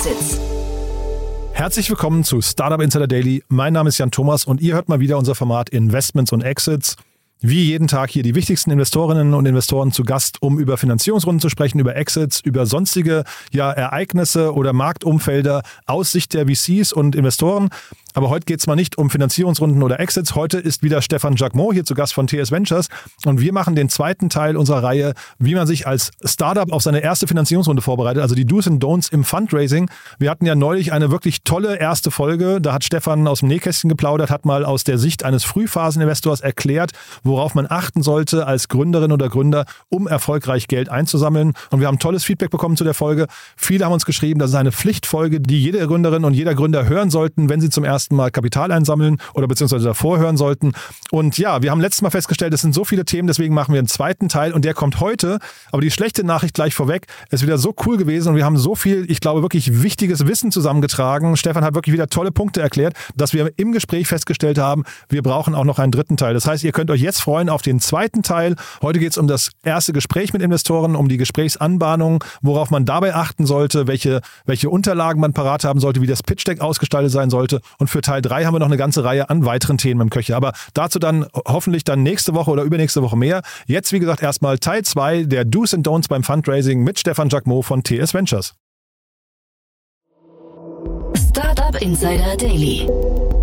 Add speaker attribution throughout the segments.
Speaker 1: Exits.
Speaker 2: Herzlich willkommen zu Startup Insider Daily. Mein Name ist Jan Thomas und ihr hört mal wieder unser Format Investments und Exits. Wie jeden Tag hier die wichtigsten Investorinnen und Investoren zu Gast, um über Finanzierungsrunden zu sprechen, über Exits, über sonstige ja, Ereignisse oder Marktumfelder aus Sicht der VCs und Investoren. Aber heute geht es mal nicht um Finanzierungsrunden oder Exits. Heute ist wieder Stefan Jacquemot hier zu Gast von TS Ventures und wir machen den zweiten Teil unserer Reihe, wie man sich als Startup auf seine erste Finanzierungsrunde vorbereitet, also die Do's and Don'ts im Fundraising. Wir hatten ja neulich eine wirklich tolle erste Folge. Da hat Stefan aus dem Nähkästchen geplaudert, hat mal aus der Sicht eines Frühphaseninvestors erklärt, worauf man achten sollte als Gründerin oder Gründer, um erfolgreich Geld einzusammeln. Und wir haben tolles Feedback bekommen zu der Folge. Viele haben uns geschrieben, das ist eine Pflichtfolge, die jede Gründerin und jeder Gründer hören sollten, wenn sie zum ersten ersten Mal Kapital einsammeln oder beziehungsweise davor hören sollten. Und ja, wir haben letztes Mal festgestellt, es sind so viele Themen, deswegen machen wir einen zweiten Teil und der kommt heute. Aber die schlechte Nachricht gleich vorweg, ist wieder so cool gewesen und wir haben so viel, ich glaube, wirklich wichtiges Wissen zusammengetragen. Stefan hat wirklich wieder tolle Punkte erklärt, dass wir im Gespräch festgestellt haben, wir brauchen auch noch einen dritten Teil. Das heißt, ihr könnt euch jetzt freuen auf den zweiten Teil. Heute geht es um das erste Gespräch mit Investoren, um die Gesprächsanbahnung, worauf man dabei achten sollte, welche, welche Unterlagen man parat haben sollte, wie das Pitch Deck ausgestaltet sein sollte. Und für Teil 3 haben wir noch eine ganze Reihe an weiteren Themen im Köcher. Aber dazu dann hoffentlich dann nächste Woche oder übernächste Woche mehr. Jetzt, wie gesagt, erstmal Teil 2 der Do's and Don'ts beim Fundraising mit Stefan Jacquemot von TS Ventures.
Speaker 1: Startup Insider Daily.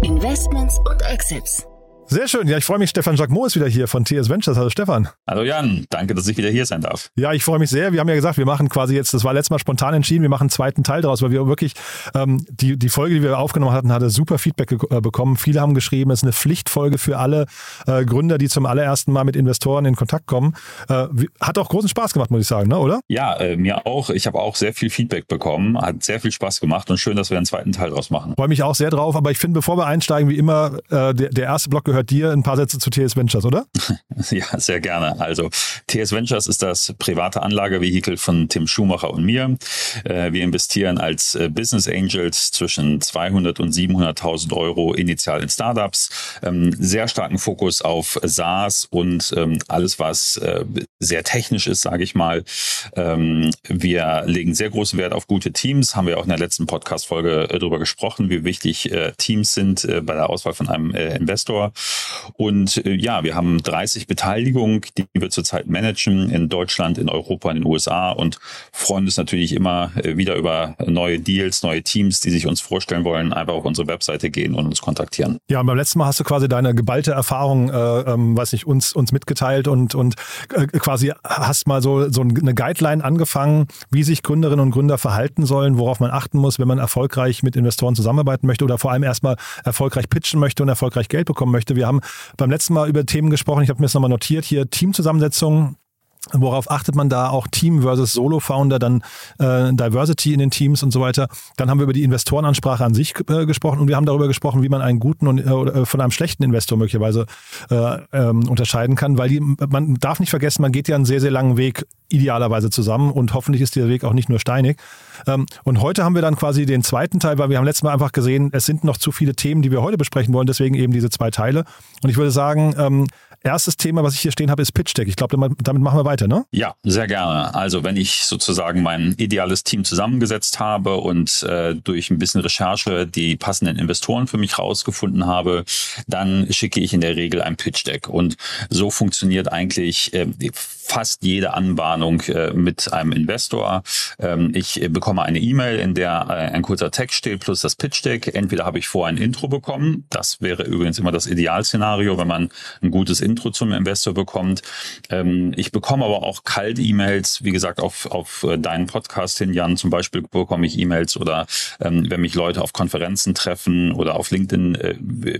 Speaker 1: Investments und Exits.
Speaker 2: Sehr schön. Ja, ich freue mich. Stefan Jacquemot ist wieder hier von TS Ventures. Hallo Stefan.
Speaker 3: Hallo Jan. Danke, dass ich wieder hier sein darf.
Speaker 2: Ja, ich freue mich sehr. Wir haben ja gesagt, wir machen quasi jetzt, das war letztes Mal spontan entschieden, wir machen einen zweiten Teil daraus, weil wir wirklich ähm, die, die Folge, die wir aufgenommen hatten, hatte super Feedback äh, bekommen. Viele haben geschrieben, es ist eine Pflichtfolge für alle äh, Gründer, die zum allerersten Mal mit Investoren in Kontakt kommen. Äh, hat auch großen Spaß gemacht, muss ich sagen, ne? oder?
Speaker 3: Ja, äh, mir auch. Ich habe auch sehr viel Feedback bekommen. Hat sehr viel Spaß gemacht und schön, dass wir einen zweiten Teil draus machen.
Speaker 2: Freue mich auch sehr drauf. Aber ich finde, bevor wir einsteigen, wie immer, äh, der, der erste Block gehört dir. Ein paar Sätze zu TS Ventures, oder?
Speaker 3: Ja, sehr gerne. Also TS Ventures ist das private Anlagevehikel von Tim Schumacher und mir. Äh, wir investieren als äh, Business Angels zwischen 200 und 700.000 Euro initial in Startups. Ähm, sehr starken Fokus auf SaaS und ähm, alles, was äh, sehr technisch ist, sage ich mal. Ähm, wir legen sehr großen Wert auf gute Teams. Haben wir auch in der letzten Podcast-Folge darüber gesprochen, wie wichtig Teams sind bei der Auswahl von einem Investor. Und äh, ja, wir haben 30 Beteiligungen, die wir zurzeit managen in Deutschland, in Europa, in den USA und freuen uns natürlich immer äh, wieder über neue Deals, neue Teams, die sich uns vorstellen wollen, einfach auf unsere Webseite gehen und uns kontaktieren.
Speaker 2: Ja, und beim letzten Mal hast du quasi deine geballte Erfahrung, äh, ähm, weiß nicht, uns, uns mitgeteilt und, und äh, quasi hast mal so, so eine Guideline angefangen, wie sich Gründerinnen und Gründer verhalten sollen, worauf man achten muss, wenn man erfolgreich mit Investoren zusammenarbeiten möchte oder vor allem erstmal erfolgreich pitchen möchte und erfolgreich Geld bekommen möchte. Wir haben beim letzten Mal über Themen gesprochen. Ich habe mir das nochmal notiert hier. Teamzusammensetzung, Worauf achtet man da auch Team versus Solo-Founder, dann äh, Diversity in den Teams und so weiter. Dann haben wir über die Investorenansprache an sich äh, gesprochen und wir haben darüber gesprochen, wie man einen guten und äh, von einem schlechten Investor möglicherweise äh, ähm, unterscheiden kann, weil die, man darf nicht vergessen, man geht ja einen sehr, sehr langen Weg idealerweise zusammen und hoffentlich ist der Weg auch nicht nur steinig. Ähm, und heute haben wir dann quasi den zweiten Teil, weil wir haben letztes Mal einfach gesehen, es sind noch zu viele Themen, die wir heute besprechen wollen, deswegen eben diese zwei Teile. Und ich würde sagen, ähm, erstes Thema, was ich hier stehen habe, ist Pitch Deck. Ich glaube, damit machen wir weiter, ne?
Speaker 3: Ja, sehr gerne. Also wenn ich sozusagen mein ideales Team zusammengesetzt habe und äh, durch ein bisschen Recherche die passenden Investoren für mich rausgefunden habe, dann schicke ich in der Regel ein Pitch Deck. Und so funktioniert eigentlich äh, fast jede Anbahnung äh, mit einem Investor. Ähm, ich bekomme eine E-Mail, in der äh, ein kurzer Text steht plus das Pitch Deck. Entweder habe ich vor ein Intro bekommen. Das wäre übrigens immer das Idealszenario, wenn man ein gutes Intro zum Investor bekommt. Ähm, ich bekomme aber auch Kalt-E-Mails, wie gesagt, auf, auf äh, deinen Podcast hin, Jan, zum Beispiel bekomme ich E-Mails oder ähm, wenn mich Leute auf Konferenzen treffen oder auf LinkedIn äh,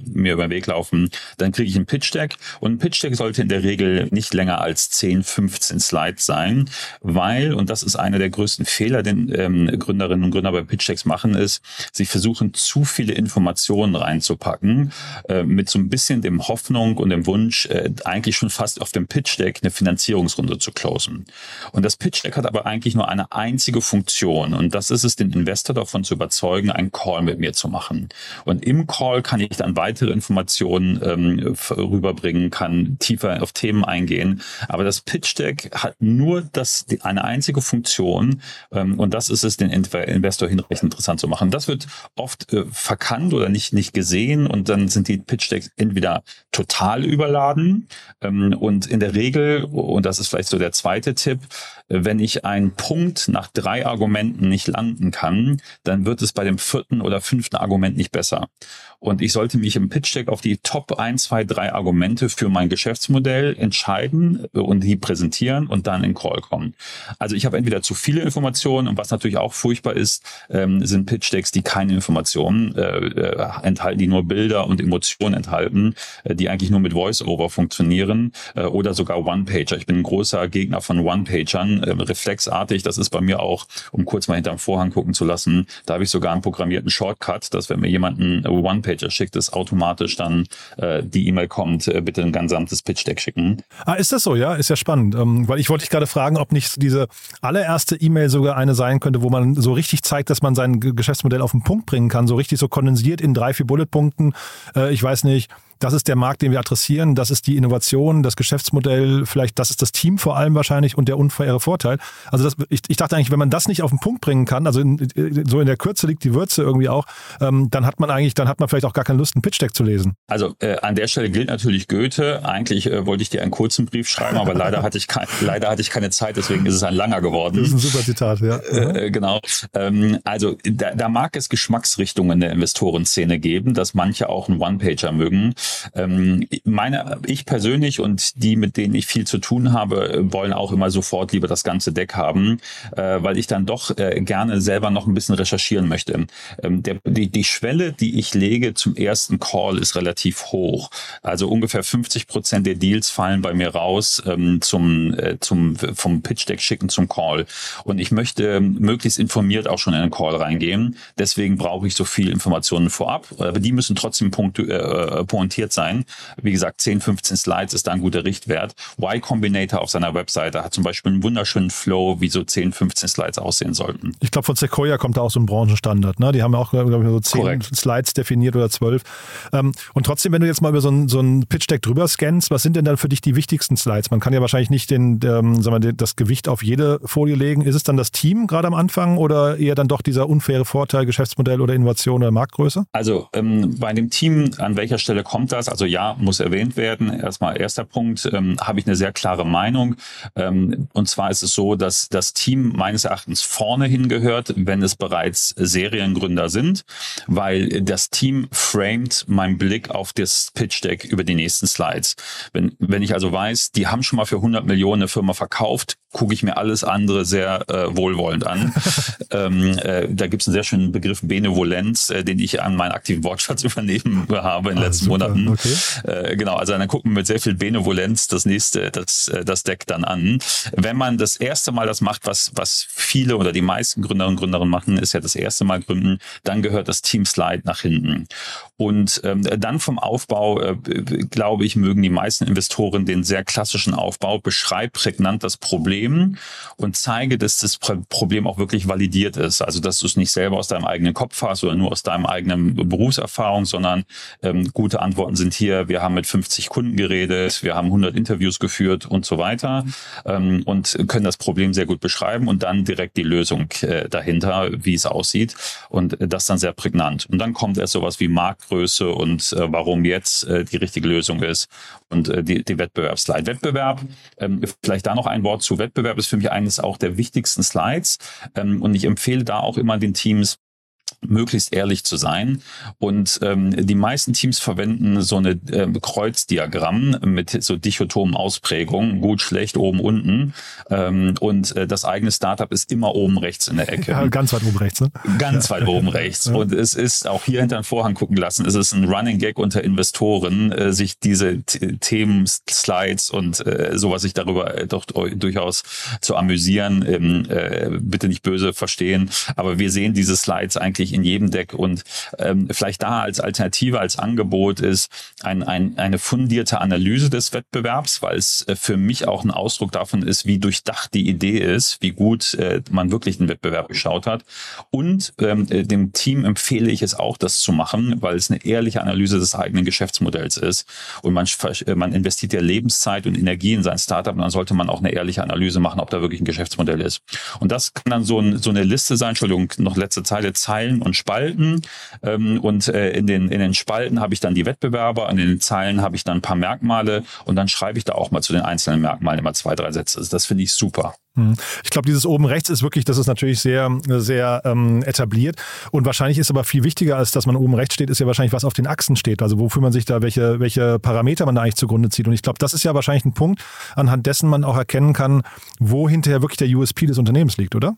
Speaker 3: mir über den Weg laufen, dann kriege ich ein Pitch Deck und ein Pitch Deck sollte in der Regel nicht länger als 10, 15 Slides sein, weil, und das ist einer der größten Fehler, den ähm, Gründerinnen und Gründer bei Pitch Decks machen, ist, sie versuchen zu viele Informationen reinzupacken, äh, mit so ein bisschen dem Hoffnung und dem Wunsch, äh, eigentlich schon fast auf dem Pitch Deck eine Finanzierungsrunde zu closen. Und das Pitch Deck hat aber eigentlich nur eine einzige Funktion und das ist es, den Investor davon zu überzeugen, einen Call mit mir zu machen. Und im Call kann ich dann weitere Informationen ähm, rüberbringen, kann tiefer auf Themen eingehen, aber das Pitch Pitch Deck hat nur das, die, eine einzige Funktion ähm, und das ist es, den Investor hinreichend interessant zu machen. Das wird oft äh, verkannt oder nicht, nicht gesehen und dann sind die Pitch Decks entweder total überladen ähm, und in der Regel, und das ist vielleicht so der zweite Tipp, wenn ich einen Punkt nach drei Argumenten nicht landen kann, dann wird es bei dem vierten oder fünften Argument nicht besser. Und ich sollte mich im Pitch Deck auf die Top 1, 2, 3 Argumente für mein Geschäftsmodell entscheiden und die präsentieren und dann in Call kommen. Also ich habe entweder zu viele Informationen und was natürlich auch furchtbar ist, ähm, sind Pitch Decks, die keine Informationen äh, äh, enthalten, die nur Bilder und Emotionen enthalten, äh, die eigentlich nur mit Voice-Over funktionieren äh, oder sogar One-Pager. Ich bin ein großer Gegner von One-Pagern, äh, reflexartig. Das ist bei mir auch, um kurz mal hinterm Vorhang gucken zu lassen, da habe ich sogar einen programmierten Shortcut, dass wenn mir jemand einen One-Pager schickt, es automatisch dann äh, die E-Mail kommt, äh, bitte ein gesamtes Pitch-Deck schicken.
Speaker 2: Ah, ist das so? Ja, ist ja spannend. Ähm, weil ich wollte dich gerade fragen, ob nicht diese allererste E-Mail sogar eine sein könnte, wo man so richtig zeigt, dass man sein Geschäftsmodell auf den Punkt bringen kann, so richtig so kondensiert in drei, vier Bulletpunkten. Äh, ich weiß nicht, das ist der Markt, den wir adressieren, das ist die Innovation, das Geschäftsmodell, vielleicht das ist das Team vor allem wahrscheinlich und der unfaire Vorteil. Also das, ich, ich dachte eigentlich, wenn man das nicht auf den Punkt bringen kann, also in, so in der Kürze liegt die Würze irgendwie auch, ähm, dann hat man eigentlich, dann hat man vielleicht auch gar keine Lust, einen Pitch-Deck zu lesen.
Speaker 3: Also äh, an der Stelle gilt natürlich Goethe. Eigentlich äh, wollte ich dir einen kurzen Brief schreiben, aber leider hatte ich kein, leider hatte ich keine Zeit, deswegen ist es ein langer geworden.
Speaker 2: Das ist ein super Zitat, ja.
Speaker 3: Äh, genau. Ähm, also da, da mag es Geschmacksrichtungen in der Investorenszene geben, dass manche auch einen One-Pager mögen. Ähm, meine, ich persönlich und die, mit denen ich viel zu tun habe, wollen auch immer sofort lieber das ganze Deck haben, äh, weil ich dann doch äh, gerne selber noch ein bisschen recherchieren möchte. Ähm, der, die, die Schwelle, die ich lege zum ersten Call, ist relativ hoch. Also ungefähr 50 Prozent der Deals fallen bei mir raus ähm, zum, äh, zum, vom Pitch Deck schicken zum Call. Und ich möchte möglichst informiert auch schon in den Call reingehen. Deswegen brauche ich so viel Informationen vorab. Aber die müssen trotzdem punkt, äh, pointiert sein sein. Wie gesagt, 10, 15 Slides ist da ein guter Richtwert. Y Combinator auf seiner Webseite hat zum Beispiel einen wunderschönen Flow, wie so 10, 15 Slides aussehen sollten.
Speaker 2: Ich glaube, von Sequoia kommt da auch so ein Branchenstandard. Ne? Die haben auch, glaube ich, so 10 Korrekt. Slides definiert oder 12. Ähm, und trotzdem, wenn du jetzt mal über so ein, so ein Pitch-Deck drüber scannst, was sind denn dann für dich die wichtigsten Slides? Man kann ja wahrscheinlich nicht den, ähm, sagen wir, das Gewicht auf jede Folie legen. Ist es dann das Team gerade am Anfang oder eher dann doch dieser unfaire Vorteil, Geschäftsmodell oder Innovation oder Marktgröße?
Speaker 3: Also ähm, bei dem Team, an welcher Stelle kommt das? Also ja, muss erwähnt werden. Erstmal erster Punkt, ähm, habe ich eine sehr klare Meinung. Ähm, und zwar ist es so, dass das Team meines Erachtens vorne hingehört, wenn es bereits Seriengründer sind, weil das Team framet meinen Blick auf das Pitch Deck über die nächsten Slides. Wenn, wenn ich also weiß, die haben schon mal für 100 Millionen eine Firma verkauft, gucke ich mir alles andere sehr äh, wohlwollend an. ähm, äh, da gibt es einen sehr schönen Begriff Benevolenz, äh, den ich an meinen aktiven Wortschatz übernehmen habe in den ah, letzten super. Monaten. Okay. Äh, genau, also dann gucken wir mit sehr viel Benevolenz das nächste, das, äh, das Deck dann an. Wenn man das erste Mal das macht, was, was viele oder die meisten Gründerinnen und Gründerinnen machen, ist ja das erste Mal gründen, dann gehört das Team Slide nach hinten. Und ähm, dann vom Aufbau, äh, glaube ich, mögen die meisten Investoren den sehr klassischen Aufbau, beschreibt prägnant das Problem und zeige, dass das Problem auch wirklich validiert ist. Also, dass du es nicht selber aus deinem eigenen Kopf hast oder nur aus deinem eigenen Berufserfahrung, sondern ähm, gute Antworten sind hier. Wir haben mit 50 Kunden geredet, wir haben 100 Interviews geführt und so weiter ähm, und können das Problem sehr gut beschreiben und dann direkt die Lösung äh, dahinter, wie es aussieht und das dann sehr prägnant. Und dann kommt erst sowas wie Markt Marktgröße und äh, warum jetzt äh, die richtige Lösung ist und äh, die, die Wettbewerbsslide. Wettbewerb, ähm, vielleicht da noch ein Wort zu Wettbewerb, ist für mich eines auch der wichtigsten Slides. Ähm, und ich empfehle da auch immer den Teams, möglichst ehrlich zu sein. Und ähm, die meisten Teams verwenden so eine äh, Kreuzdiagramm mit so dichotomen Ausprägungen, gut, schlecht, oben, unten. Ähm, und äh, das eigene Startup ist immer oben rechts in der Ecke.
Speaker 2: Ja, ganz weit oben rechts, ne?
Speaker 3: Ganz weit oben rechts. Ja. Und es ist auch hier hinter den Vorhang gucken lassen, es ist ein Running Gag unter Investoren, äh, sich diese Themen, Slides und äh, sowas sich darüber äh, doch durchaus zu amüsieren. Ähm, äh, bitte nicht böse verstehen. Aber wir sehen diese Slides eigentlich eigentlich in jedem Deck. Und ähm, vielleicht da als Alternative, als Angebot ist ein, ein, eine fundierte Analyse des Wettbewerbs, weil es äh, für mich auch ein Ausdruck davon ist, wie durchdacht die Idee ist, wie gut äh, man wirklich den Wettbewerb geschaut hat. Und ähm, äh, dem Team empfehle ich es auch, das zu machen, weil es eine ehrliche Analyse des eigenen Geschäftsmodells ist. Und man, äh, man investiert ja Lebenszeit und Energie in sein Startup und dann sollte man auch eine ehrliche Analyse machen, ob da wirklich ein Geschäftsmodell ist. Und das kann dann so, ein, so eine Liste sein, Entschuldigung, noch letzte Zeile, Zeilen und Spalten. Ähm, und äh, in, den, in den Spalten habe ich dann die Wettbewerber, in den Zeilen habe ich dann ein paar Merkmale und dann schreibe ich da auch mal zu den einzelnen Merkmalen immer zwei, drei Sätze. Also das finde ich super.
Speaker 2: Hm. Ich glaube, dieses oben rechts ist wirklich, das ist natürlich sehr, sehr ähm, etabliert. Und wahrscheinlich ist aber viel wichtiger, als dass man oben rechts steht, ist ja wahrscheinlich, was auf den Achsen steht. Also wofür man sich da, welche, welche Parameter man da eigentlich zugrunde zieht. Und ich glaube, das ist ja wahrscheinlich ein Punkt, anhand dessen man auch erkennen kann, wo hinterher wirklich der USP des Unternehmens liegt, oder?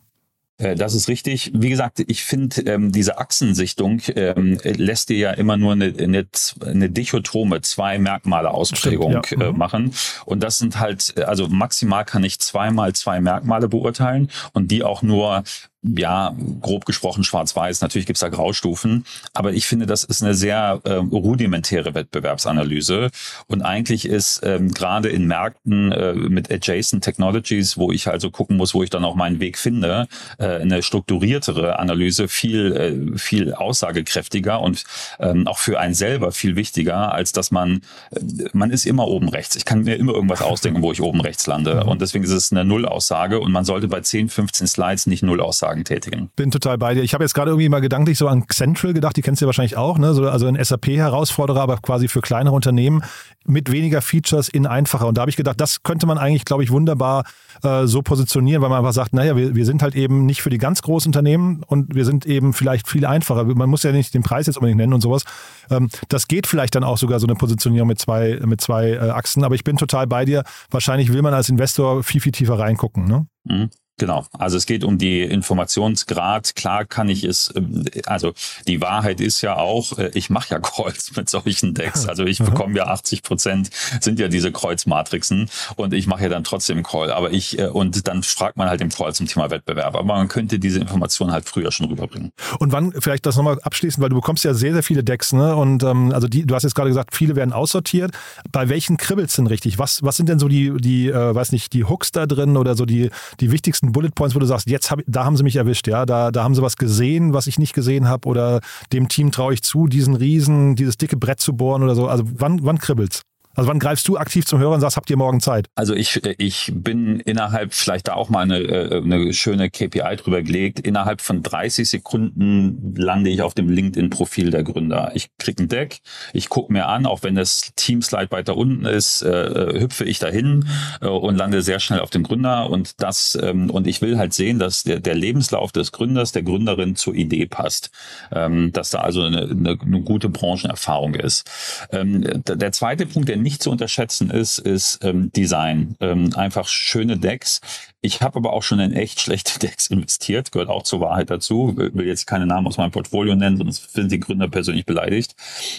Speaker 3: Äh, das ist richtig. Wie gesagt, ich finde, ähm, diese Achsensichtung ähm, lässt dir ja immer nur eine, eine, eine dichotome, zwei Merkmale Ausprägung Stimmt, ja. äh, mhm. machen. Und das sind halt, also maximal kann ich zweimal zwei Merkmale beurteilen und die auch nur ja, grob gesprochen schwarz-weiß. Natürlich gibt's da Graustufen, aber ich finde, das ist eine sehr äh, rudimentäre Wettbewerbsanalyse. Und eigentlich ist ähm, gerade in Märkten äh, mit Adjacent Technologies, wo ich also gucken muss, wo ich dann auch meinen Weg finde, äh, eine strukturiertere Analyse viel, äh, viel aussagekräftiger und ähm, auch für einen selber viel wichtiger, als dass man, äh, man ist immer oben rechts. Ich kann mir immer irgendwas ausdenken, wo ich oben rechts lande. Mhm. Und deswegen ist es eine Nullaussage und man sollte bei 10, 15 Slides nicht Nullaussagen Aussagen tätigen.
Speaker 2: Bin total bei dir. Ich habe jetzt gerade irgendwie mal gedanklich so an Central gedacht, die kennst du ja wahrscheinlich auch, ne? so, also ein SAP-Herausforderer, aber quasi für kleinere Unternehmen mit weniger Features in einfacher. Und da habe ich gedacht, das könnte man eigentlich, glaube ich, wunderbar äh, so positionieren, weil man einfach sagt, naja, wir, wir sind halt eben nicht für die ganz großen Unternehmen und wir sind eben vielleicht viel einfacher. Man muss ja nicht den Preis jetzt unbedingt nennen und sowas. Ähm, das geht vielleicht dann auch sogar so eine Positionierung mit zwei, mit zwei äh, Achsen, aber ich bin total bei dir. Wahrscheinlich will man als Investor viel, viel tiefer reingucken. Ne?
Speaker 3: Mhm. Genau, also es geht um die Informationsgrad. Klar kann ich es, ähm, also die Wahrheit ist ja auch, äh, ich mache ja Kreuz mit solchen Decks. Also ich bekomme ja 80 Prozent sind ja diese Kreuzmatrixen und ich mache ja dann trotzdem Call. Aber ich, äh, und dann fragt man halt im Call zum Thema Wettbewerb. Aber man könnte diese Information halt früher schon rüberbringen.
Speaker 2: Und wann, vielleicht das nochmal abschließen, weil du bekommst ja sehr, sehr viele Decks, ne? Und ähm, also die, du hast jetzt gerade gesagt, viele werden aussortiert. Bei welchen kribbelst denn richtig? Was, was sind denn so die, die, äh, weiß nicht, die Hooks da drin oder so die, die wichtigsten Bullet Points, wo du sagst, jetzt hab, da haben sie mich erwischt, ja, da, da haben sie was gesehen, was ich nicht gesehen habe oder dem Team traue ich zu, diesen Riesen, dieses dicke Brett zu bohren oder so. Also wann, wann kribbelt's? Also wann greifst du aktiv zum Hörer und sagst, habt ihr morgen Zeit?
Speaker 3: Also ich, ich bin innerhalb, vielleicht da auch mal eine, äh, eine schöne KPI drüber gelegt, innerhalb von 30 Sekunden lande ich auf dem LinkedIn-Profil der Gründer. Ich krieg ein Deck, ich gucke mir an, auch wenn das Teamslide weiter unten ist, äh, äh, hüpfe ich dahin äh, und lande sehr schnell auf dem Gründer und das ähm, und ich will halt sehen, dass der, der Lebenslauf des Gründers, der Gründerin zur Idee passt, ähm, dass da also eine, eine, eine gute Branchenerfahrung ist. Ähm, der zweite Punkt, der nicht zu unterschätzen ist, ist ähm, Design. Ähm, einfach schöne Decks. Ich habe aber auch schon in echt schlechte Decks investiert, gehört auch zur Wahrheit dazu. Will jetzt keine Namen aus meinem Portfolio nennen, sonst sind die Gründer persönlich beleidigt.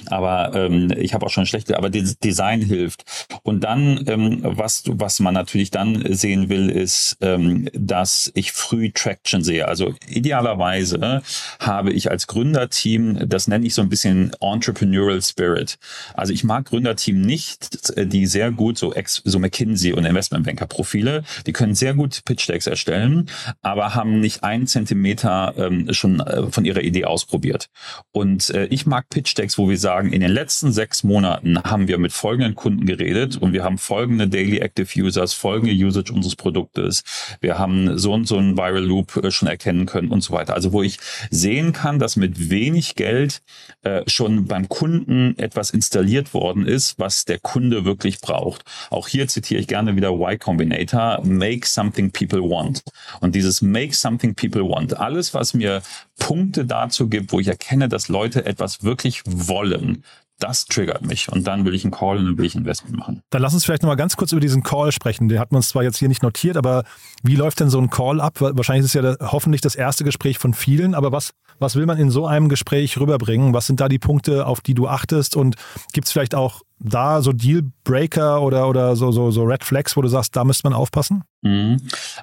Speaker 3: Aber ähm, ich habe auch schon schlechte, aber Design hilft. Und dann, ähm, was, was man natürlich dann sehen will, ist, ähm, dass ich früh Traction sehe. Also idealerweise habe ich als Gründerteam, das nenne ich so ein bisschen Entrepreneurial Spirit. Also ich mag Gründerteam nicht, die sehr gut so, Ex, so McKinsey und Investmentbanker Profile, die können sehr gut Pitch Decks erstellen, aber haben nicht einen Zentimeter ähm, schon äh, von ihrer Idee ausprobiert. Und äh, ich mag Pitch Decks, wo wir sagen, in den letzten sechs Monaten haben wir mit folgenden Kunden geredet und wir haben folgende Daily Active Users, folgende Usage unseres Produktes. Wir haben so und so einen Viral Loop äh, schon erkennen können und so weiter. Also wo ich sehen kann, dass mit wenig Geld äh, schon beim Kunden etwas installiert worden ist, was der Kunde wirklich braucht. Auch hier zitiere ich gerne wieder Y Combinator, make something people want. Und dieses make something people want, alles, was mir Punkte dazu gibt, wo ich erkenne, dass Leute etwas wirklich wollen, das triggert mich und dann will ich einen Call und dann will ich Investment machen.
Speaker 2: Dann lass uns vielleicht nochmal ganz kurz über diesen Call sprechen. Den hat man zwar jetzt hier nicht notiert, aber wie läuft denn so ein Call ab? Wahrscheinlich ist es ja hoffentlich das erste Gespräch von vielen, aber was, was will man in so einem Gespräch rüberbringen? Was sind da die Punkte, auf die du achtest und gibt es vielleicht auch da so Dealbreaker oder, oder so, so, so Red Flags, wo du sagst, da müsste man aufpassen?
Speaker 3: Mhm.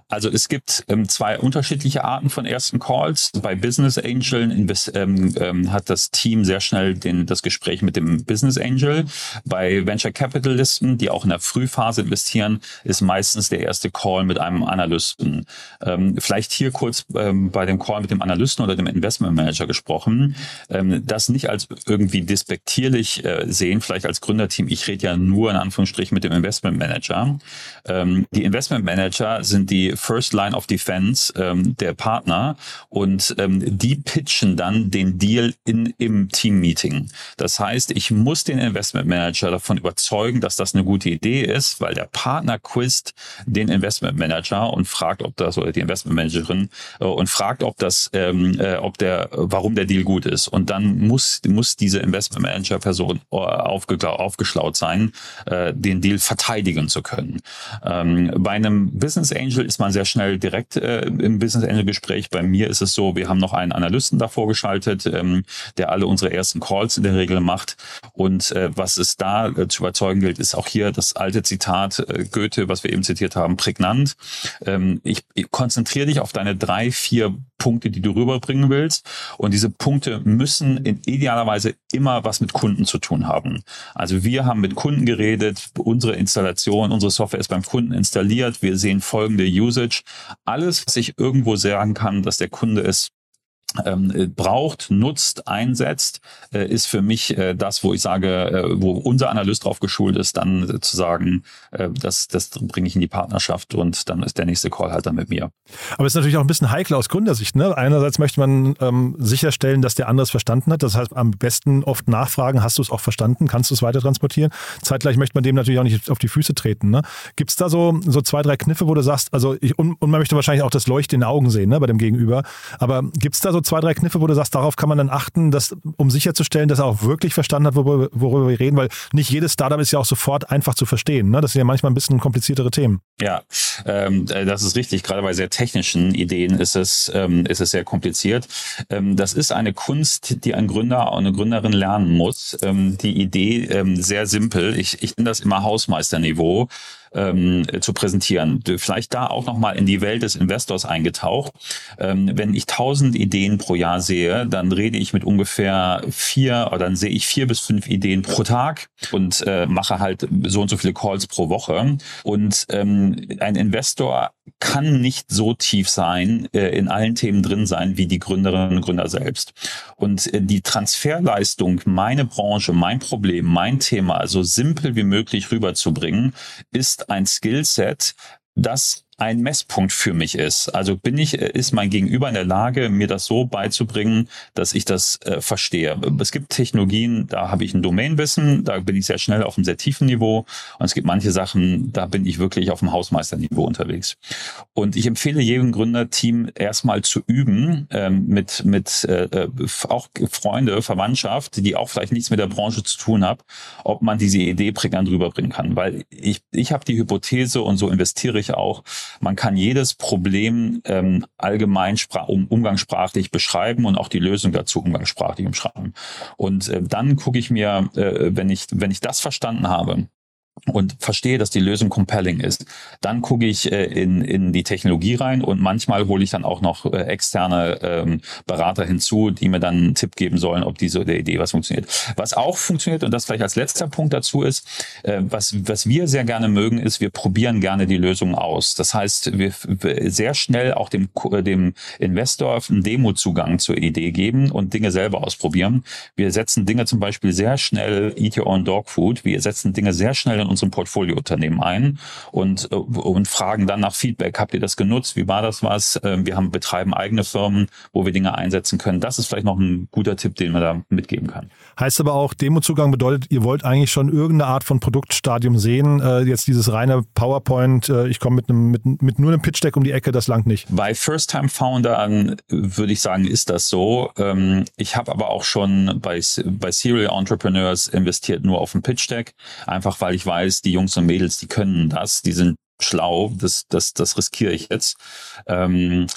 Speaker 3: Also es gibt ähm, zwei unterschiedliche Arten von ersten Calls. Bei Business Angel ähm, ähm, hat das Team sehr schnell den, das Gespräch mit dem Business Angel. Bei Venture Capitalisten, die auch in der Frühphase investieren, ist meistens der erste Call mit einem Analysten. Ähm, vielleicht hier kurz ähm, bei dem Call mit dem Analysten oder dem Investment Manager gesprochen. Ähm, das nicht als irgendwie despektierlich äh, sehen, vielleicht als Gründerteam. Ich rede ja nur in Anführungsstrichen mit dem Investment Manager. die Investment Manager sind die First Line of Defense ähm, der Partner und ähm, die pitchen dann den Deal in, im Team-Meeting. Das heißt, ich muss den Investment Manager davon überzeugen, dass das eine gute Idee ist, weil der Partner quizt den Investment Manager und fragt, ob das oder die Investment Managerin äh, und fragt, ob das, ähm, äh, ob der, warum der Deal gut ist. Und dann muss muss diese Investment Manager Person äh, aufgeschlaut sein, äh, den Deal verteidigen zu können. Ähm, bei einem Business Angel ist man sehr schnell direkt äh, im Business Angel Gespräch. Bei mir ist es so, wir haben noch einen Analysten davor geschaltet, ähm, der alle unsere ersten Calls in der Regel macht. Und äh, was es da äh, zu überzeugen gilt, ist auch hier das alte Zitat äh, Goethe, was wir eben zitiert haben, prägnant. Ähm, ich, ich konzentriere dich auf deine drei, vier Punkte, die du rüberbringen willst. Und diese Punkte müssen in idealerweise immer was mit Kunden zu tun haben. Also wir haben mit Kunden geredet, unsere Installation, unsere Software ist beim Kunden installiert. Wir sehen folgende Usage. Alles, was ich irgendwo sagen kann, dass der Kunde es ähm, äh, braucht, nutzt, einsetzt, äh, ist für mich äh, das, wo ich sage, wo unser Analyst drauf geschult ist, dann zu sagen, das, das bringe ich in die Partnerschaft und dann ist der nächste Call halt dann mit mir.
Speaker 2: Aber es ist natürlich auch ein bisschen heikel aus Gründersicht. Ne? Einerseits möchte man ähm, sicherstellen, dass der andere es verstanden hat. Das heißt, am besten oft nachfragen, hast du es auch verstanden, kannst du es weiter transportieren. Zeitgleich möchte man dem natürlich auch nicht auf die Füße treten. Ne? Gibt es da so, so zwei, drei Kniffe, wo du sagst, also ich, und, und man möchte wahrscheinlich auch das Leuchten in den Augen sehen ne, bei dem Gegenüber. Aber gibt es da so zwei, drei Kniffe, wo du sagst, darauf kann man dann achten, dass, um sicherzustellen, dass er auch wirklich verstanden hat, worüber, worüber wir reden, weil nicht jedes Startup ist ja auch sofort einfach zu verstehen. Ne? Das sind ja manchmal ein bisschen kompliziertere Themen.
Speaker 3: Ja, ähm, äh, das ist richtig. Gerade bei sehr technischen Ideen ist es, ähm, ist es sehr kompliziert. Ähm, das ist eine Kunst, die ein Gründer und eine Gründerin lernen muss. Ähm, die Idee ähm, sehr simpel. Ich, ich nenne das immer Hausmeisterniveau ähm, zu präsentieren. Vielleicht da auch nochmal in die Welt des Investors eingetaucht. Ähm, wenn ich tausend Ideen pro Jahr sehe, dann rede ich mit ungefähr vier oder dann sehe ich vier bis fünf Ideen pro Tag und äh, mache halt so und so viele Calls pro Woche. Und ähm, ein Investor kann nicht so tief sein, äh, in allen Themen drin sein, wie die Gründerinnen und Gründer selbst. Und äh, die Transferleistung, meine Branche, mein Problem, mein Thema so simpel wie möglich rüberzubringen, ist ein Skillset, das ein Messpunkt für mich ist. Also bin ich, ist mein Gegenüber in der Lage, mir das so beizubringen, dass ich das äh, verstehe. Es gibt Technologien, da habe ich ein Domainwissen, da bin ich sehr schnell auf einem sehr tiefen Niveau. Und es gibt manche Sachen, da bin ich wirklich auf dem Hausmeisterniveau unterwegs. Und ich empfehle jedem Gründerteam erstmal zu üben, ähm, mit, mit äh, äh auch Freunde, Verwandtschaft, die auch vielleicht nichts mit der Branche zu tun haben, ob man diese Idee prägnant rüberbringen kann. Weil ich, ich habe die Hypothese und so investiere ich auch, man kann jedes Problem ähm, allgemein um, umgangssprachlich beschreiben und auch die Lösung dazu umgangssprachlich umschreiben. Und äh, dann gucke ich mir, äh, wenn ich wenn ich das verstanden habe, und verstehe, dass die Lösung compelling ist, dann gucke ich äh, in, in die Technologie rein und manchmal hole ich dann auch noch äh, externe ähm, Berater hinzu, die mir dann einen Tipp geben sollen, ob diese der Idee was funktioniert. Was auch funktioniert und das vielleicht als letzter Punkt dazu ist, äh, was, was wir sehr gerne mögen, ist, wir probieren gerne die Lösung aus. Das heißt, wir, sehr schnell auch dem, dem Investor einen Demo-Zugang zur Idee geben und Dinge selber ausprobieren. Wir setzen Dinge zum Beispiel sehr schnell, eat your own dog food, wir setzen Dinge sehr schnell in unserem Portfoliounternehmen ein und, äh, und fragen dann nach Feedback. Habt ihr das genutzt? Wie war das was? Ähm, wir haben, betreiben eigene Firmen, wo wir Dinge einsetzen können. Das ist vielleicht noch ein guter Tipp, den man da mitgeben kann.
Speaker 2: Heißt aber auch, Demozugang bedeutet, ihr wollt eigentlich schon irgendeine Art von Produktstadium sehen. Äh, jetzt dieses reine PowerPoint, äh, ich komme mit, einem, mit, mit nur einem Pitch-Deck um die Ecke, das langt nicht.
Speaker 3: Bei First-Time-Foundern würde ich sagen, ist das so. Ähm, ich habe aber auch schon bei, bei Serial Entrepreneurs investiert nur auf ein Pitch-Deck, einfach weil ich weiß, weiß, die Jungs und Mädels, die können das, die sind schlau, das, das, das riskiere ich jetzt. Ähm,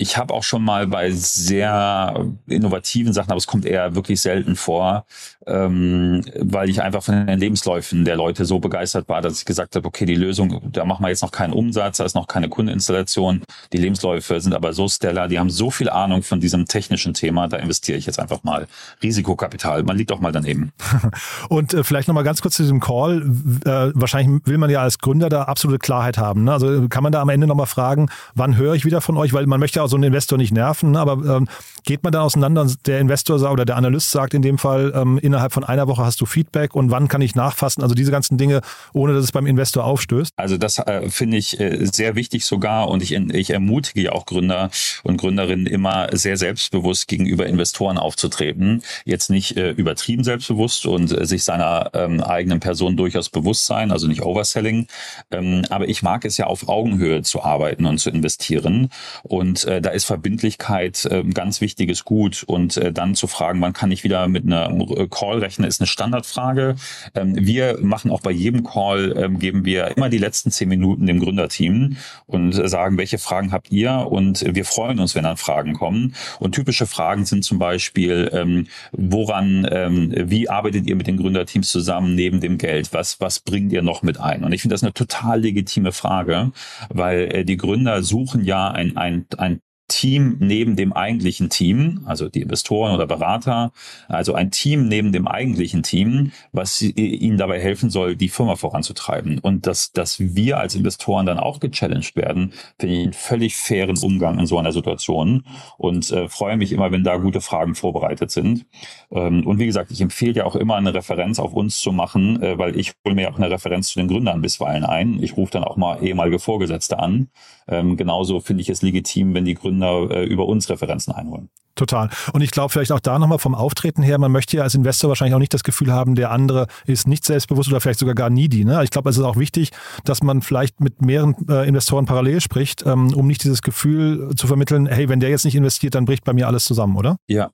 Speaker 3: ich habe auch schon mal bei sehr innovativen Sachen, aber es kommt eher wirklich selten vor, ähm, weil ich einfach von den Lebensläufen der Leute so begeistert war, dass ich gesagt habe, okay, die Lösung, da machen wir jetzt noch keinen Umsatz, da ist noch keine Kundeninstallation. Die Lebensläufe sind aber so stellar, die haben so viel Ahnung von diesem technischen Thema, da investiere ich jetzt einfach mal Risikokapital. Man liegt auch mal daneben.
Speaker 2: Und äh, vielleicht nochmal ganz kurz zu diesem Call. Äh, wahrscheinlich will man ja als Gründer da absolute Klarheit haben. Ne? Also kann man da am Ende nochmal fragen, wann höre ich wieder von euch? Weil man möchte ja so einen Investor nicht nerven, ne? aber ähm, geht man da auseinander der Investor oder der Analyst sagt in dem Fall, ähm, innerhalb von einer Woche hast du Feedback und wann kann ich nachfassen? Also diese ganzen Dinge, ohne dass es beim Investor aufstößt.
Speaker 3: Also das äh, finde ich äh, sehr wichtig sogar und ich, ich ermutige ja auch Gründer und Gründerinnen immer sehr selbstbewusst gegenüber Investoren aufzutreten. Jetzt nicht äh, übertrieben selbstbewusst und äh, sich seiner ähm, eigenen Person durchaus bewusst sein, also nicht Overselling. Ähm, aber ich mag es ja auf Augenhöhe zu arbeiten und zu investieren. Und äh, da ist Verbindlichkeit äh, ganz wichtiges Gut. Und äh, dann zu fragen, wann kann ich wieder mit einer Call rechnen, ist eine Standardfrage. Ähm, wir machen auch bei jedem Call, ähm, geben wir immer die letzten zehn Minuten dem Gründerteam und äh, sagen, welche Fragen habt ihr? Und wir freuen uns, wenn dann Fragen kommen. Und typische Fragen sind zum Beispiel, ähm, woran, ähm, wie arbeitet ihr mit den Gründerteams zusammen neben dem Geld? Was, was bringt ihr noch mit ein? Und ich finde das eine total legitime Frage, weil äh, die Gründer suchen ja ein, ein, ein Team neben dem eigentlichen Team, also die Investoren oder Berater, also ein Team neben dem eigentlichen Team, was ihnen dabei helfen soll, die Firma voranzutreiben. Und dass, dass wir als Investoren dann auch gechallenged werden, finde ich einen völlig fairen Umgang in so einer Situation und äh, freue mich immer, wenn da gute Fragen vorbereitet sind. Ähm, und wie gesagt, ich empfehle ja auch immer eine Referenz auf uns zu machen, äh, weil ich hole mir auch eine Referenz zu den Gründern bisweilen ein. Ich rufe dann auch mal ehemalige Vorgesetzte an. Ähm, genauso finde ich es legitim, wenn die Gründer Äh, über uns Referenzen einholen.
Speaker 2: Total. Und ich glaube vielleicht auch da nochmal vom Auftreten her, man möchte ja als Investor wahrscheinlich auch nicht das Gefühl haben, der andere ist nicht selbstbewusst oder vielleicht sogar gar needy. Ne? Ich glaube, es ist auch wichtig, dass man vielleicht mit mehreren äh, Investoren parallel spricht, ähm, um nicht dieses Gefühl zu vermitteln, hey, wenn der jetzt nicht investiert, dann bricht bei mir alles zusammen, oder?
Speaker 3: Ja,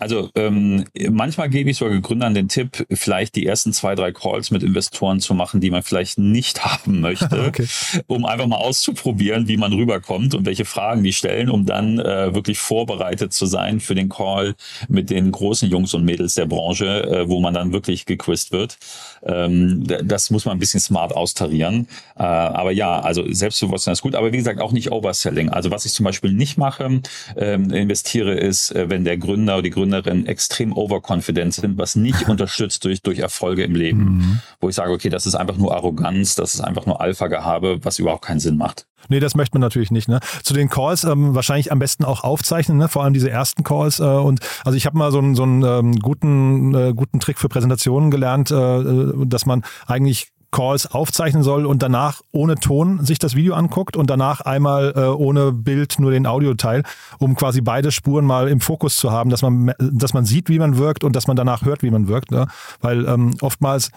Speaker 3: also ähm, manchmal gebe ich sogar Gründern den Tipp, vielleicht die ersten zwei, drei Calls mit Investoren zu machen, die man vielleicht nicht haben möchte, okay. um einfach mal auszuprobieren, wie man rüberkommt und welche Fragen die stellen, um dann äh, wirklich vorbereitet zu sein für den Call mit den großen Jungs und Mädels der Branche, äh, wo man dann wirklich gequizt wird. Ähm, das muss man ein bisschen smart austarieren. Äh, aber ja, also Selbstbewusstsein ist gut, aber wie gesagt auch nicht Overselling. Also was ich zum Beispiel nicht mache, ähm, investiere, ist, äh, wenn der Gründer oder die Gründerin extrem overconfident sind, was nicht unterstützt durch, durch Erfolge im Leben. Mhm. Wo ich sage, okay, das ist einfach nur Arroganz, das ist einfach nur Alpha-Gehabe, was überhaupt keinen Sinn macht.
Speaker 2: Nee, das möchte man natürlich nicht. Ne? Zu den Calls ähm, wahrscheinlich am besten auch aufzeichnen, ne? vor allem diese ersten Calls. Äh, und also ich habe mal so einen, so ähm, guten, äh, guten Trick für Präsentationen gelernt, äh, dass man eigentlich Calls aufzeichnen soll und danach ohne Ton sich das Video anguckt und danach einmal äh, ohne Bild nur den Audioteil, um quasi beide Spuren mal im Fokus zu haben, dass man, dass man sieht, wie man wirkt und dass man danach hört, wie man wirkt. Ne? Weil ähm, oftmals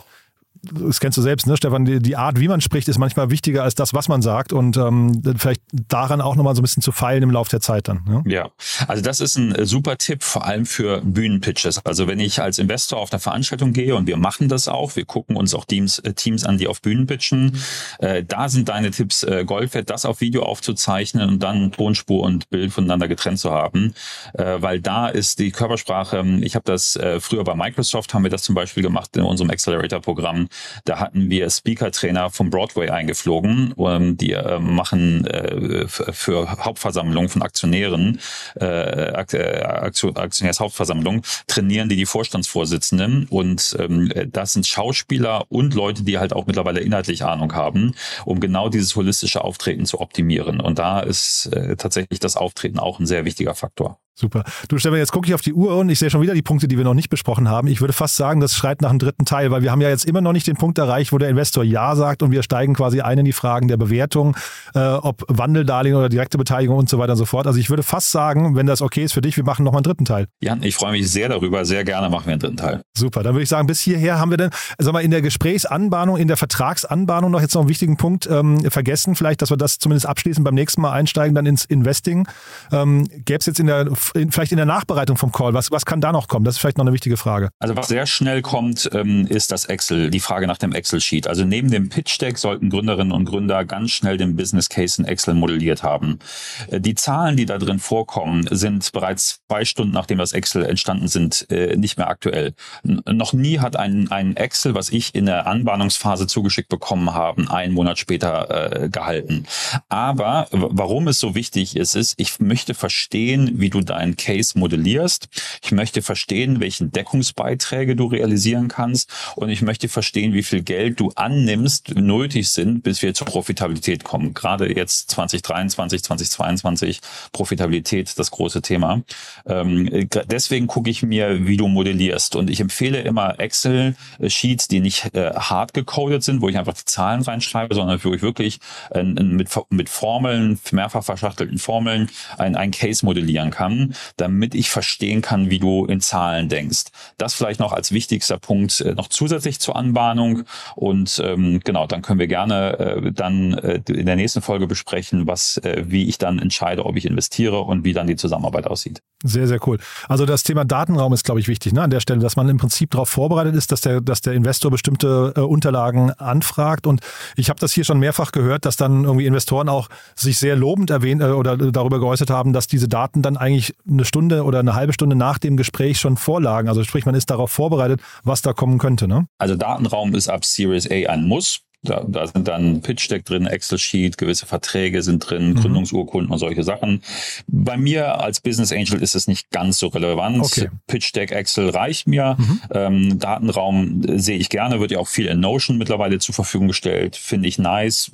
Speaker 2: das kennst du selbst, ne, Stefan, die, die, Art, wie man spricht, ist manchmal wichtiger als das, was man sagt und ähm, vielleicht daran auch nochmal so ein bisschen zu feilen im Laufe der Zeit dann.
Speaker 3: Ne? Ja, also das ist ein äh, super Tipp, vor allem für Bühnenpitches. Also wenn ich als Investor auf eine Veranstaltung gehe und wir machen das auch, wir gucken uns auch Teams, äh, Teams an, die auf Bühnen pitchen, äh, da sind deine Tipps äh, Gold das auf Video aufzuzeichnen und dann Tonspur und Bild voneinander getrennt zu haben, äh, weil da ist die Körpersprache, ich habe das äh, früher bei Microsoft, haben wir das zum Beispiel gemacht in unserem Accelerator-Programm, da hatten wir Speaker-Trainer vom Broadway eingeflogen. Ähm, die äh, machen äh, für Hauptversammlungen von Aktionären, äh, Aktionärshauptversammlung, trainieren die die Vorstandsvorsitzenden. Und ähm, das sind Schauspieler und Leute, die halt auch mittlerweile inhaltlich Ahnung haben, um genau dieses holistische Auftreten zu optimieren. Und da ist äh, tatsächlich das Auftreten auch ein sehr wichtiger Faktor.
Speaker 2: Super. Du Stefan, jetzt gucke ich auf die Uhr und ich sehe schon wieder die Punkte, die wir noch nicht besprochen haben. Ich würde fast sagen, das schreit nach einem dritten Teil, weil wir haben ja jetzt immer noch nicht den Punkt erreicht, wo der Investor Ja sagt und wir steigen quasi ein in die Fragen der Bewertung, äh, ob Wandeldarlehen oder direkte Beteiligung und so weiter und so fort. Also ich würde fast sagen, wenn das okay ist für dich, wir machen noch mal einen dritten Teil.
Speaker 3: Jan, ich freue mich sehr darüber. Sehr gerne machen wir einen dritten Teil.
Speaker 2: Super. Dann würde ich sagen, bis hierher haben wir dann, sag mal, in der Gesprächsanbahnung, in der Vertragsanbahnung noch jetzt noch einen wichtigen Punkt ähm, vergessen. Vielleicht, dass wir das zumindest abschließen, beim nächsten Mal einsteigen, dann ins Investing. Ähm, Gäbe es jetzt in der in, vielleicht in der Nachbereitung vom Call? Was, was kann da noch kommen? Das ist vielleicht noch eine wichtige Frage.
Speaker 3: Also was sehr schnell kommt, ähm, ist das Excel, die Frage nach dem Excel-Sheet. Also neben dem Pitch-Deck sollten Gründerinnen und Gründer ganz schnell den Business Case in Excel modelliert haben. Äh, die Zahlen, die da drin vorkommen, sind bereits zwei Stunden nachdem das Excel entstanden sind, äh, nicht mehr aktuell. N noch nie hat ein, ein Excel, was ich in der Anbahnungsphase zugeschickt bekommen habe, einen Monat später äh, gehalten. Aber warum es so wichtig ist, ist, ich möchte verstehen, wie du deinen Case modellierst. Ich möchte verstehen, welchen Deckungsbeiträge du realisieren kannst. Und ich möchte verstehen, wie viel Geld du annimmst, nötig sind, bis wir zur Profitabilität kommen. Gerade jetzt 2023, 2022, Profitabilität, das große Thema. Ähm, deswegen gucke ich mir, wie du modellierst. Und ich empfehle immer Excel-Sheets, die nicht äh, hart gecodet sind, wo ich einfach die Zahlen reinschreibe, sondern wo ich wirklich mit, mit Formeln, mehrfach verschachtelten Formeln, ein, ein Case modellieren kann, damit ich verstehen kann, wie du in Zahlen denkst. Das vielleicht noch als wichtigster Punkt äh, noch zusätzlich zur Anbahnung. Und ähm, genau, dann können wir gerne äh, dann äh, in der nächsten Folge besprechen, was, äh, wie ich dann entscheide, ob ich investiere und wie dann die Zusammenarbeit aussieht.
Speaker 2: Sehr, sehr cool. Also das Thema Datenraum ist, glaube ich, wichtig ne, an der Stelle, dass man im Prinzip darauf vorbereitet ist, dass der, dass der Investor bestimmte äh, Unterlagen anfragt. Und ich habe das hier schon mehrfach gehört, dass dann irgendwie Investoren auch sich sehr lobend erwähnt äh, oder darüber geäußert haben, dass diese Daten dann eigentlich eine Stunde oder eine halbe Stunde nach dem Gespräch schon vorlagen. Also sprich, man ist darauf vorbereitet, was da kommen könnte. Ne?
Speaker 3: Also Datenraum ist ab Series A ein Muss. Da, da sind dann Pitch Deck drin, Excel-Sheet, gewisse Verträge sind drin, mhm. Gründungsurkunden und solche Sachen. Bei mir als Business Angel ist es nicht ganz so relevant. Okay. Pitch Deck, Excel reicht mir. Mhm. Ähm, Datenraum sehe ich gerne, wird ja auch viel in Notion mittlerweile zur Verfügung gestellt. Finde ich nice,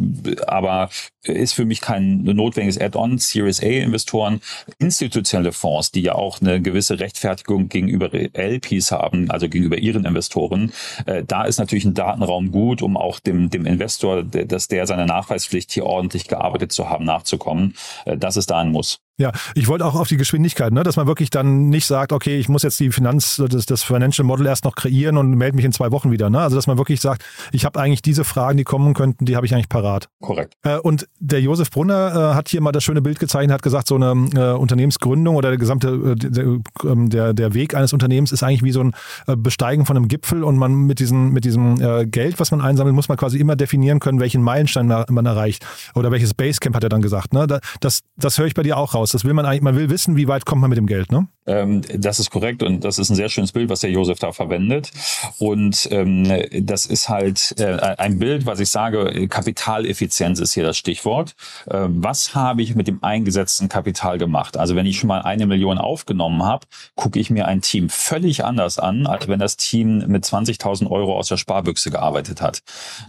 Speaker 3: aber ist für mich kein notwendiges Add-on. Series A-Investoren, institutionelle Fonds, die ja auch eine gewisse Rechtfertigung gegenüber LPs haben, also gegenüber ihren Investoren, äh, da ist natürlich ein Datenraum gut, um auch dem, dem Investor, dass der seine Nachweispflicht hier ordentlich gearbeitet zu haben, nachzukommen. Äh, das ist da ein Muss.
Speaker 2: Ja, ich wollte auch auf die Geschwindigkeit, ne? dass man wirklich dann nicht sagt, okay, ich muss jetzt die Finanz, das, das Financial Model erst noch kreieren und melde mich in zwei Wochen wieder. Ne? Also dass man wirklich sagt, ich habe eigentlich diese Fragen, die kommen könnten, die habe ich eigentlich parat.
Speaker 3: Korrekt.
Speaker 2: Äh, und der Josef Brunner äh, hat hier mal das schöne Bild gezeichnet, hat gesagt, so eine äh, Unternehmensgründung oder der gesamte äh, der, ähm, der, der Weg eines Unternehmens ist eigentlich wie so ein äh, Besteigen von einem Gipfel und man mit diesem, mit diesem äh, Geld, was man einsammelt, muss man quasi immer definieren können, welchen Meilenstein man erreicht oder welches Basecamp hat er dann gesagt. Ne? Das, das höre ich bei dir auch raus. Das will man eigentlich, man will wissen, wie weit kommt man mit dem Geld, ne?
Speaker 3: Ähm, das ist korrekt und das ist ein sehr schönes Bild, was der Josef da verwendet. Und ähm, das ist halt äh, ein Bild, was ich sage, Kapitaleffizienz ist hier das Stichwort. Äh, was habe ich mit dem eingesetzten Kapital gemacht? Also wenn ich schon mal eine Million aufgenommen habe, gucke ich mir ein Team völlig anders an, als wenn das Team mit 20.000 Euro aus der Sparbüchse gearbeitet hat.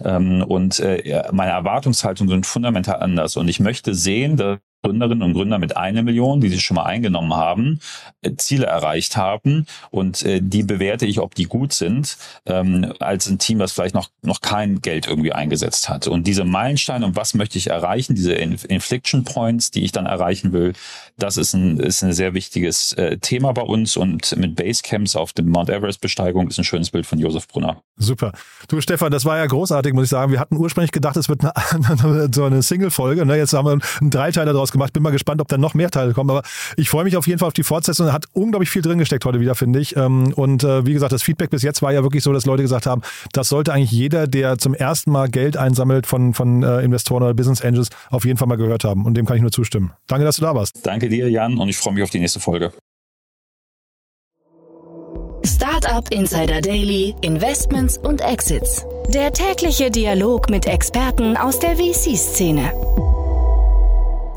Speaker 3: Ähm, und äh, meine Erwartungshaltungen sind fundamental anders. Und ich möchte sehen, dass Gründerinnen und Gründer mit einer Million, die sich schon mal eingenommen haben, äh, Ziele erreicht haben und äh, die bewerte ich, ob die gut sind, ähm, als ein Team, das vielleicht noch, noch kein Geld irgendwie eingesetzt hat. Und diese Meilensteine und was möchte ich erreichen, diese Inflection Points, die ich dann erreichen will, das ist ein, ist ein sehr wichtiges äh, Thema bei uns und mit Basecamps auf dem Mount Everest Besteigung ist ein schönes Bild von Josef Brunner.
Speaker 2: Super. Du Stefan, das war ja großartig, muss ich sagen. Wir hatten ursprünglich gedacht, es wird eine, so eine Single-Folge. Ne? Jetzt haben wir einen Dreiteiler draus gemacht. Bin mal gespannt, ob da noch mehr Teile kommen. Aber ich freue mich auf jeden Fall auf die Fortsetzung. Da hat unglaublich viel drin gesteckt heute wieder, finde ich. Ähm, und äh, wie gesagt, das Feedback bis jetzt war ja wirklich so, dass Leute gesagt haben, das sollte eigentlich jeder, der zum ersten Mal Geld einsammelt von, von äh, Investoren oder Business Angels, auf jeden Fall mal gehört haben. Und dem kann ich nur zustimmen. Danke, dass du da warst.
Speaker 3: Danke dir, Jan, und ich freue mich auf die nächste Folge.
Speaker 1: Startup Insider Daily, Investments und Exits. Der tägliche Dialog mit Experten aus der VC-Szene.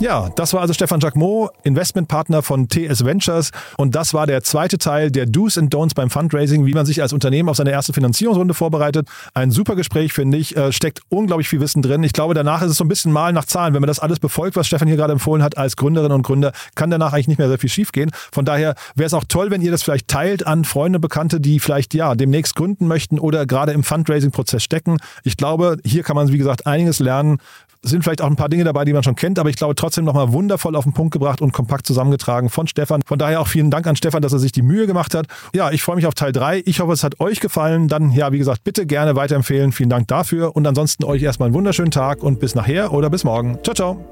Speaker 2: Ja, das war also Stefan Jacquemot, Investmentpartner von TS Ventures. Und das war der zweite Teil der Do's and Don'ts beim Fundraising, wie man sich als Unternehmen auf seine erste Finanzierungsrunde vorbereitet. Ein super Gespräch, finde ich. Äh, steckt unglaublich viel Wissen drin. Ich glaube, danach ist es so ein bisschen mal nach Zahlen. Wenn man das alles befolgt, was Stefan hier gerade empfohlen hat als Gründerin und Gründer, kann danach eigentlich nicht mehr sehr viel schiefgehen. Von daher wäre es auch toll, wenn ihr das vielleicht teilt an Freunde, Bekannte, die vielleicht ja demnächst gründen möchten oder gerade im Fundraising-Prozess stecken. Ich glaube, hier kann man, wie gesagt, einiges lernen sind vielleicht auch ein paar Dinge dabei, die man schon kennt, aber ich glaube trotzdem nochmal wundervoll auf den Punkt gebracht und kompakt zusammengetragen von Stefan. Von daher auch vielen Dank an Stefan, dass er sich die Mühe gemacht hat. Ja, ich freue mich auf Teil 3. Ich hoffe, es hat euch gefallen. Dann, ja, wie gesagt, bitte gerne weiterempfehlen. Vielen Dank dafür und ansonsten euch erstmal einen wunderschönen Tag und bis nachher oder bis morgen. Ciao, ciao.